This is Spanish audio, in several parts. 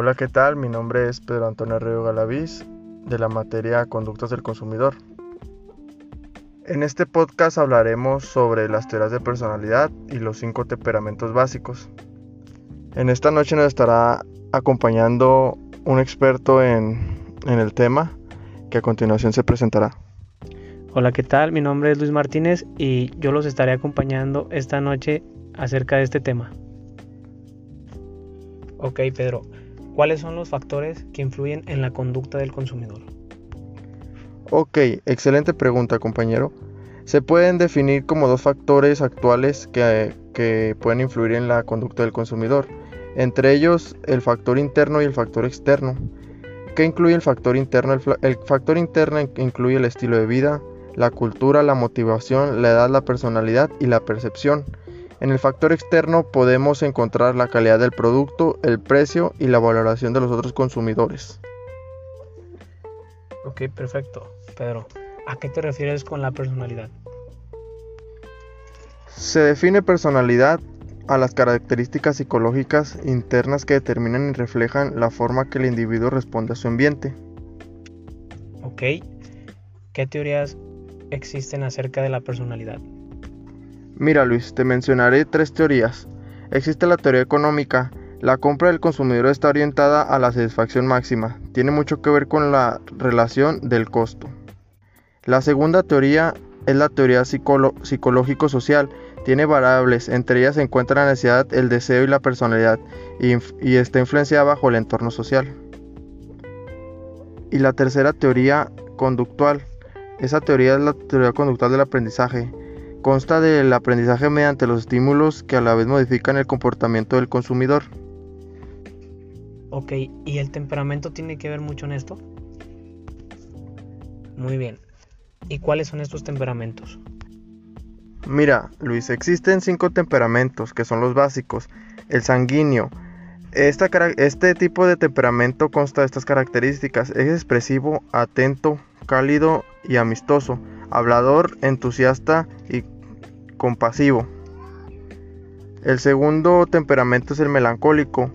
Hola, ¿qué tal? Mi nombre es Pedro Antonio Río Galaviz, de la materia Conductas del Consumidor. En este podcast hablaremos sobre las teorías de personalidad y los cinco temperamentos básicos. En esta noche nos estará acompañando un experto en, en el tema que a continuación se presentará. Hola, ¿qué tal? Mi nombre es Luis Martínez y yo los estaré acompañando esta noche acerca de este tema. Ok, Pedro, ¿cuáles son los factores que influyen en la conducta del consumidor? Ok, excelente pregunta, compañero. Se pueden definir como dos factores actuales que, que pueden influir en la conducta del consumidor, entre ellos el factor interno y el factor externo. ¿Qué incluye el factor interno? El, el factor interno incluye el estilo de vida, la cultura, la motivación, la edad, la personalidad y la percepción. En el factor externo podemos encontrar la calidad del producto, el precio y la valoración de los otros consumidores. Ok, perfecto. Pedro, ¿a qué te refieres con la personalidad? Se define personalidad a las características psicológicas internas que determinan y reflejan la forma que el individuo responde a su ambiente. Ok, ¿qué teorías existen acerca de la personalidad? Mira Luis, te mencionaré tres teorías. Existe la teoría económica. La compra del consumidor está orientada a la satisfacción máxima. Tiene mucho que ver con la relación del costo. La segunda teoría es la teoría psicológico-social. Tiene variables, entre ellas se encuentra la necesidad, el deseo y la personalidad, y, está influenciada bajo el entorno social. Y la tercera teoría conductual esa teoría es la teoría conductual del aprendizaje. Consta del aprendizaje mediante los estímulos que a la vez modifican el comportamiento del consumidor. Ok, ¿y el temperamento tiene que ver mucho en esto? Muy bien. ¿Y cuáles son estos temperamentos? Mira, Luis, existen cinco temperamentos que son los básicos. El sanguíneo. este tipo de temperamento consta de estas características. Es expresivo, atento, cálido y amistoso, hablador, entusiasta y compasivo. El segundo temperamento es el melancólico.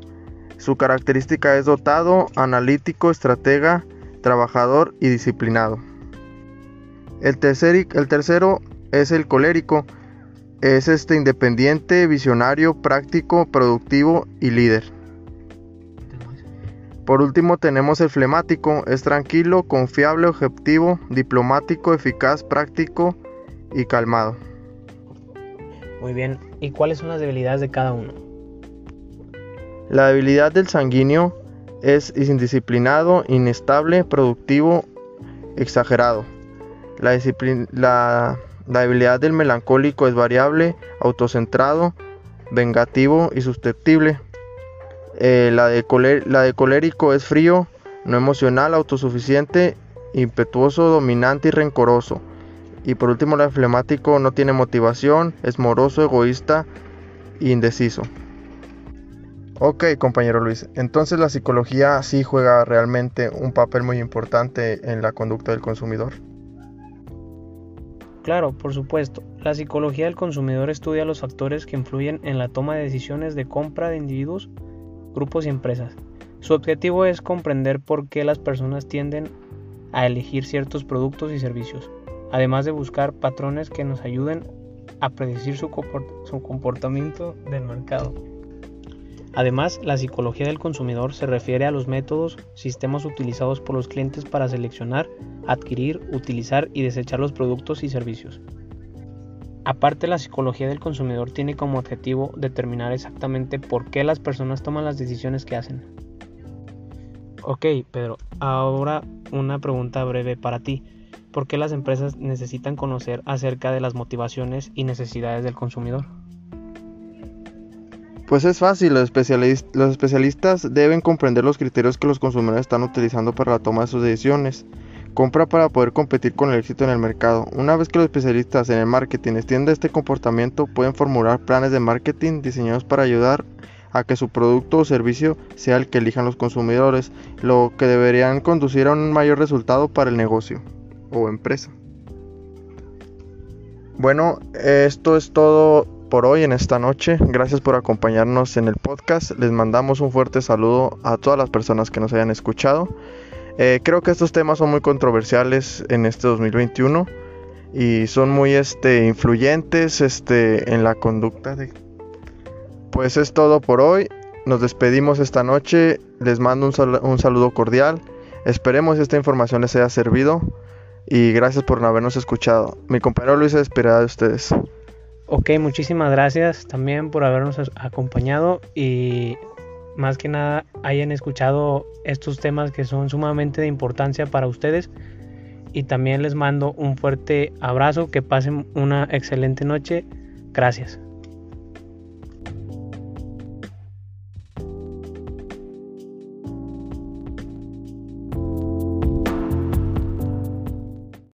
Su característica es dotado, analítico, estratega, trabajador y disciplinado. El, tercero es el colérico. Es este independiente, visionario, práctico, productivo y líder. Por último tenemos el flemático, es tranquilo, confiable, objetivo, diplomático, eficaz, práctico y calmado. Muy bien, ¿y cuáles son las debilidades de cada uno? La debilidad del sanguíneo es indisciplinado, inestable, productivo, exagerado. La, la, la debilidad del melancólico es variable, autocentrado, vengativo y susceptible. Eh, la, de la de colérico es frío, no emocional, autosuficiente, impetuoso, dominante y rencoroso. Y por último, la de flemático no tiene motivación, es moroso, egoísta e indeciso. Ok, compañero Luis, entonces la psicología sí juega realmente un papel muy importante en la conducta del consumidor. Claro, por supuesto. La psicología del consumidor estudia los factores que influyen en la toma de decisiones de compra de individuos grupos y empresas. Su objetivo es comprender por qué las personas tienden a elegir ciertos productos y servicios, además de buscar patrones que nos ayuden a predecir su, comportamiento del mercado. Además, la psicología del consumidor se refiere a los métodos, sistemas utilizados por los clientes para seleccionar, adquirir, utilizar y desechar los productos y servicios. Aparte, la psicología del consumidor tiene como objetivo determinar exactamente por qué las personas toman las decisiones que hacen. Ok, Pedro, ahora una pregunta breve para ti. ¿Por qué las empresas necesitan conocer acerca de las motivaciones y necesidades del consumidor? Pues es fácil, los, especialistas deben comprender los criterios que los consumidores están utilizando para la toma de sus decisiones. Compra para poder competir con el éxito en el mercado. Una vez que los especialistas en el marketing extienden este comportamiento, pueden formular planes de marketing diseñados para ayudar a que su producto o servicio sea el que elijan los consumidores, lo que deberían conducir a un mayor resultado para el negocio o empresa. Bueno, esto es todo por hoy en esta noche. Gracias por acompañarnos en el podcast. Les mandamos un fuerte saludo a todas las personas que nos hayan escuchado. Eh, creo que estos temas son muy controversiales en este 2021 y son muy este, influyentes este, en la conducta de... Pues es todo por hoy. Nos despedimos esta noche. Les mando un, saludo cordial. Esperemos esta información les haya servido y gracias por habernos escuchado. Mi compañero Luis se de ustedes. Ok, muchísimas gracias también por habernos acompañado y más que nada hayan escuchado estos temas que son sumamente de importancia para ustedes. Y también les mando un fuerte abrazo, que pasen una excelente noche. Gracias.